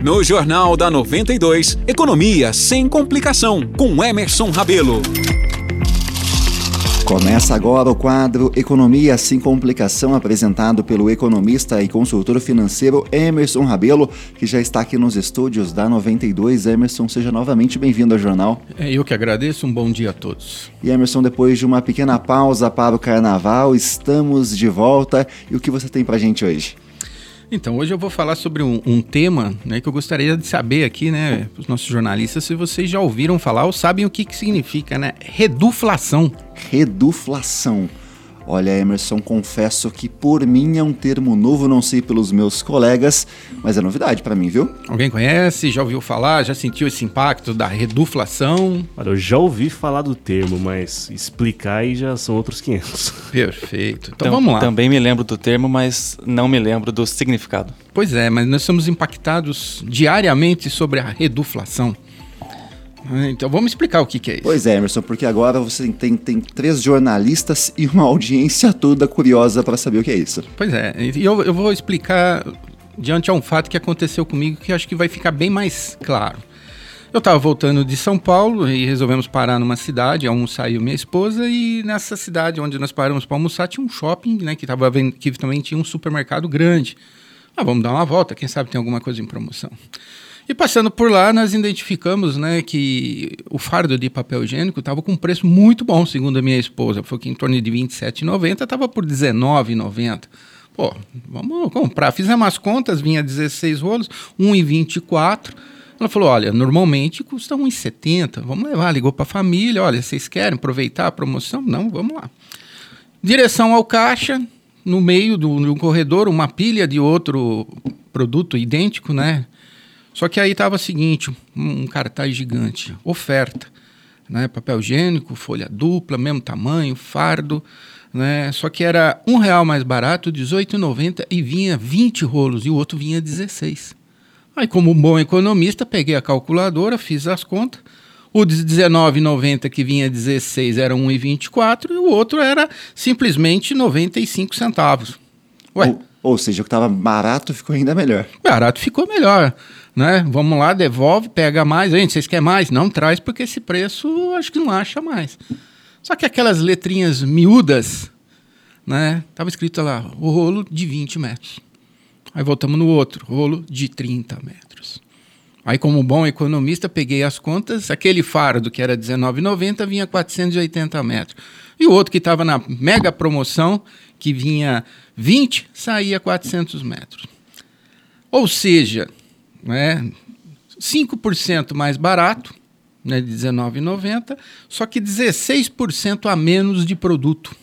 No Jornal da 92, Economia sem complicação, com Emerson Rabelo. Começa agora o quadro Economia sem complicação, apresentado pelo economista e consultor financeiro Emerson Rabelo, que já está aqui nos estúdios da 92. Emerson, seja novamente bem-vindo ao jornal. É, eu que agradeço, um bom dia a todos. E Emerson, depois de uma pequena pausa para o carnaval, estamos de volta. E o que você tem para a gente hoje? Então, hoje eu vou falar sobre um, um tema né, que eu gostaria de saber aqui, né, os nossos jornalistas, se vocês já ouviram falar ou sabem o que, que significa, né? Reduflação. Reduflação. Olha, Emerson, confesso que por mim é um termo novo, não sei pelos meus colegas, mas é novidade para mim, viu? Alguém conhece, já ouviu falar, já sentiu esse impacto da reduflação? Olha, eu já ouvi falar do termo, mas explicar aí já são outros 500. Perfeito. Então vamos lá. Também me lembro do termo, mas não me lembro do significado. Pois é, mas nós somos impactados diariamente sobre a reduflação. Então vamos explicar o que, que, é isso. Pois é, Emerson, porque agora você tem, tem três jornalistas e uma audiência toda curiosa para saber o que é isso. Pois é, e eu, eu vou explicar diante a um fato que aconteceu comigo que acho que vai ficar bem mais claro. Eu estava voltando de São Paulo e resolvemos parar numa cidade, eu e minha esposa, e nessa cidade onde nós paramos para almoçar tinha um shopping, né, que, tava, que também tinha um supermercado grande. Ah, vamos dar uma volta, quem sabe tem alguma coisa em promoção. E passando por lá, nós identificamos né, que o fardo de papel higiênico estava com um preço muito bom, segundo a minha esposa. Foi que em torno de R$ 27,90, estava por R$ 19,90. Pô, vamos comprar. Fizemos as contas, vinha 16 rolos, 1,24. Ela falou: olha, normalmente custa 1,70. Vamos levar. Ligou para a família: olha, vocês querem aproveitar a promoção? Não, vamos lá. Direção ao caixa, no meio do, do corredor, uma pilha de outro produto idêntico, né? Só que aí estava o seguinte, um cartaz gigante, oferta, né? Papel higiênico, folha dupla, mesmo tamanho, fardo, né? Só que era um real mais barato, R$18,90 e vinha 20 rolos e o outro vinha 16. Aí, como bom economista, peguei a calculadora, fiz as contas. O de R$19,90 que vinha 16 era 1,24 e o outro era simplesmente 95 centavos. Ué. Ou, ou seja, o que estava barato ficou ainda melhor. Barato ficou melhor né? Vamos lá, devolve, pega mais. Gente, vocês querem mais? Não traz, porque esse preço acho que não acha mais. Só que aquelas letrinhas miúdas, né? Tava escrito lá, o rolo de 20 metros. Aí voltamos no outro, rolo de 30 metros. Aí, como bom economista, peguei as contas. Aquele fardo que era R$19,90 vinha 480 metros. E o outro que estava na mega promoção, que vinha 20, saía 400 metros. Ou seja, né, 5% mais barato, né, de R$19,90, só que 16% a menos de produto.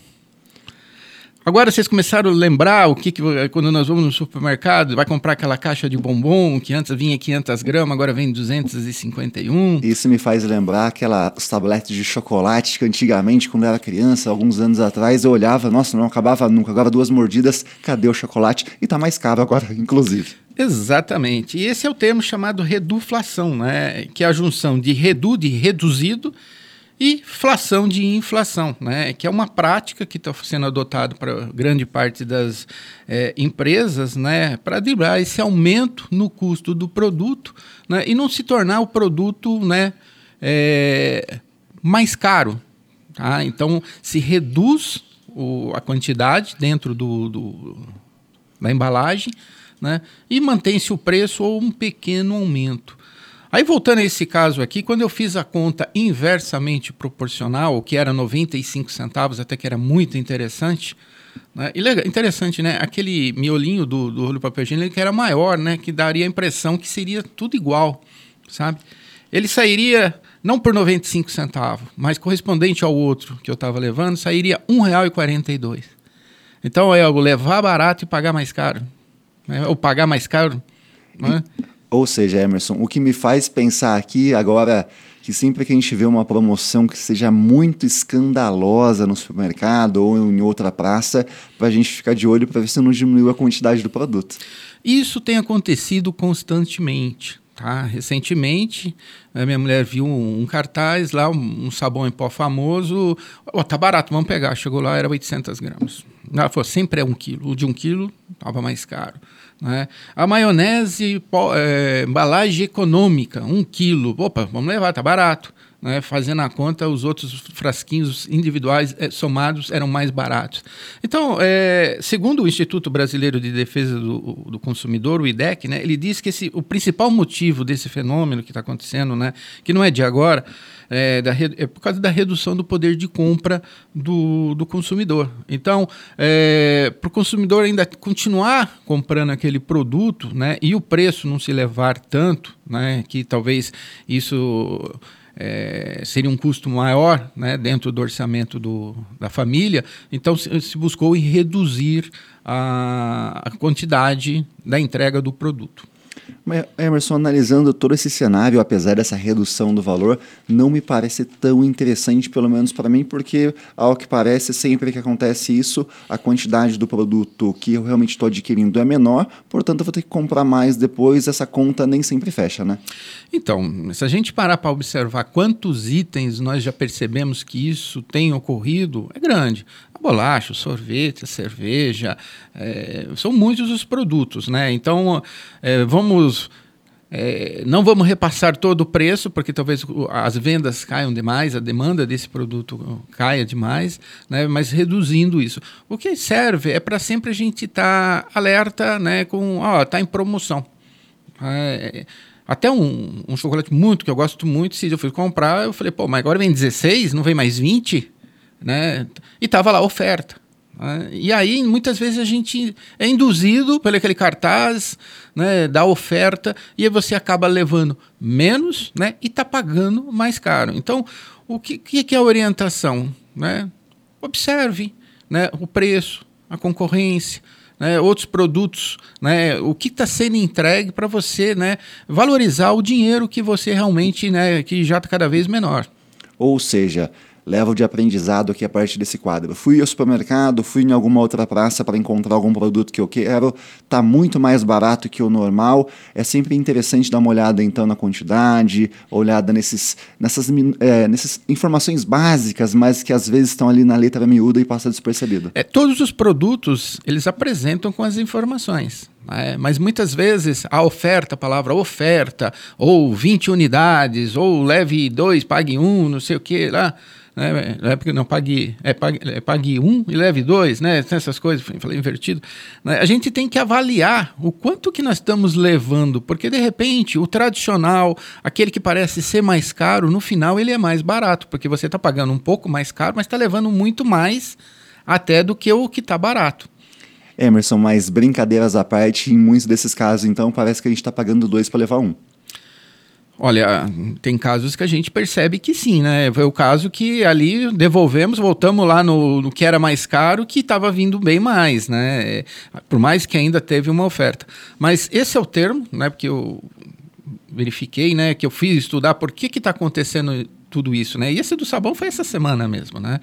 Agora vocês começaram a lembrar o que, que, quando nós vamos no supermercado, vai comprar aquela caixa de bombom que antes vinha 500 gramas, agora vem 251. Isso me faz lembrar aquelas tabletes de chocolate que antigamente, quando eu era criança, alguns anos atrás, eu olhava, nossa, não acabava nunca, agora duas mordidas, cadê o chocolate? E tá mais caro agora, inclusive. Exatamente. E esse é o termo chamado reduflação, né? que é a junção de redu, de reduzido, e flação de inflação, né? que é uma prática que está sendo adotada para grande parte das é, empresas né? para driblar esse aumento no custo do produto né? e não se tornar o produto né? É, mais caro. Tá? Então, se reduz o, a quantidade dentro do, do da embalagem né? e mantém-se o preço ou um pequeno aumento. Aí voltando a esse caso aqui, quando eu fiz a conta inversamente proporcional, que era 95 centavos, até que era muito interessante, né? e legal, interessante, né? Aquele miolinho do, do rolo papel higiênico que era maior, né? Que daria a impressão que seria tudo igual, sabe? Ele sairia não por 95 centavos, mas correspondente ao outro que eu estava levando, sairia R$ 1,42. Então é eu levar barato e pagar mais caro. Né? Ou pagar mais caro. Né? Ou seja, Emerson, o que me faz pensar aqui agora que sempre que a gente vê uma promoção que seja muito escandalosa no supermercado ou em outra praça, para a gente ficar de olho para ver se não diminuiu a quantidade do produto. Isso tem acontecido constantemente. Tá? Recentemente, minha mulher viu um, cartaz lá, um, um sabão em pó famoso. Oh, tá barato, vamos pegar. Chegou lá, era 800 gramas. Ela falou, sempre é um quilo. O de um quilo estava mais caro. Né? A maionese, é, embalagem econômica, um quilo. Opa, vamos levar, tá barato. Né? Fazendo a conta, os outros frasquinhos individuais é, somados eram mais baratos. Então, é, segundo o Instituto Brasileiro de Defesa do, do Consumidor, o IDEC, né, ele diz que esse, o principal motivo desse fenômeno que está acontecendo, né, que não é de agora, é, da, é, por causa da redução do poder de compra do, do consumidor. Então, é, para o consumidor ainda continuar comprando aquele produto né, e o preço não se levar tanto, né, que talvez isso é, seria um custo maior né, dentro do orçamento do, da família, então se, se buscou reduzir a, a quantidade da entrega do produto. Emerson, analisando todo esse cenário, apesar dessa redução do valor, não me parece tão interessante, pelo menos para mim, porque, ao que parece, sempre que acontece isso, a quantidade do produto que eu realmente estou adquirindo é menor, portanto, eu vou ter que comprar mais depois, essa conta nem sempre fecha, né? Então, se a gente parar para observar quantos itens nós já percebemos que isso tem ocorrido, é grande bolacha, sorvete, cerveja, é, são muitos os produtos, né? Então, é, vamos... É, não vamos repassar todo o preço, porque talvez as vendas caiam demais, a demanda desse produto caia demais, né? mas reduzindo isso. O que serve é para sempre a gente estar tá alerta né? com, ó, está em promoção. É, até um, um, chocolate muito, que eu gosto muito, se eu fui comprar, eu falei, pô, mas agora vem 16, não vem mais 20? Né? E estava lá oferta. Né? E aí, muitas vezes, a gente é induzido pelo aquele cartaz né, da oferta e aí você acaba levando menos né, e está pagando mais caro. Então, o que, que é a orientação? Né? Observe né, o preço, a concorrência, né, outros produtos, né, o que está sendo entregue para você né, valorizar o dinheiro que você realmente, né, que já está cada vez menor. Ou seja, levo de aprendizado aqui a partir desse quadro. Fui ao supermercado, fui em alguma outra praça para encontrar algum produto que eu quero, tá muito mais barato que o normal. É sempre interessante dar uma olhada então na quantidade, olhada nesses, nessas, é, nessas informações básicas, mas que às vezes estão ali na letra miúda e passa despercebido. É, todos os produtos eles apresentam com as informações. É, mas muitas vezes a oferta, a palavra oferta, ou 20 unidades, ou leve dois, pague um, não sei o que lá né? Não pague, é, pague, é, pague um e leve dois, né? Essas coisas, falei invertido. Né? A gente tem que avaliar o quanto que nós estamos levando, porque de repente o tradicional, aquele que parece ser mais caro, no final ele é mais barato, porque você está pagando um pouco mais caro, mas está levando muito mais até do que o que está barato. Emerson, mas brincadeiras à parte, em muitos desses casos, então, parece que a gente está pagando dois para levar um. Olha, tem casos que a gente percebe que sim, né? Foi o caso que ali devolvemos, voltamos lá no, no que era mais caro, que estava vindo bem mais, né? Por mais que ainda teve uma oferta. Mas esse é o termo, né? Porque eu verifiquei, né? Que eu fiz estudar por que está acontecendo tudo isso, né? E esse do sabão foi essa semana mesmo, né?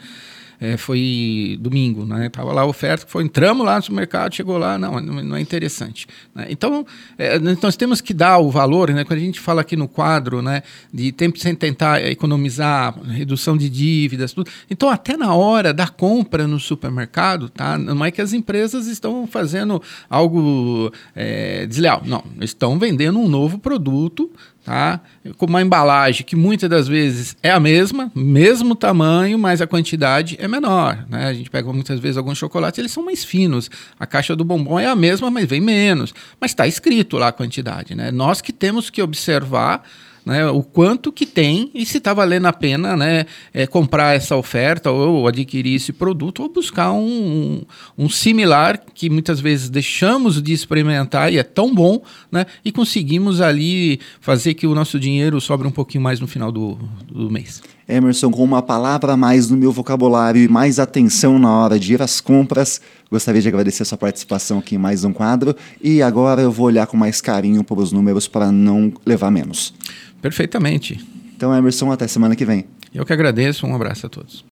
É, foi domingo, né? Tava lá a oferta, foi, entramos lá no supermercado, chegou lá, não, não é interessante. Né? Então, é, nós temos que dar o valor, né? Quando a gente fala aqui no quadro, né? De tempo sem tentar economizar, redução de dívidas, tudo. Então, até na hora da compra no supermercado, tá? Não é que as empresas estão fazendo algo é, desleal, não, estão vendendo um novo produto tá? Com uma embalagem que muitas das vezes é a mesma, mesmo tamanho, mas a quantidade é menor, né? A gente pega muitas vezes alguns chocolates, eles são mais finos. A caixa do bombom é a mesma, mas vem menos. Mas está escrito lá a quantidade, né? Nós que temos que observar né, o quanto que tem e se está valendo a pena né, é, comprar essa oferta ou adquirir esse produto ou buscar um, um, similar que muitas vezes deixamos de experimentar e é tão bom né, e conseguimos ali fazer que o nosso dinheiro sobre um pouquinho mais no final do, do mês. Emerson, com uma palavra a mais no meu vocabulário e mais atenção na hora de ir às compras, gostaria de agradecer a sua participação aqui em mais um quadro e agora eu vou olhar com mais carinho para os números para não levar menos. Perfeitamente. Então, Emerson, até semana que vem. Eu que agradeço, um abraço a todos.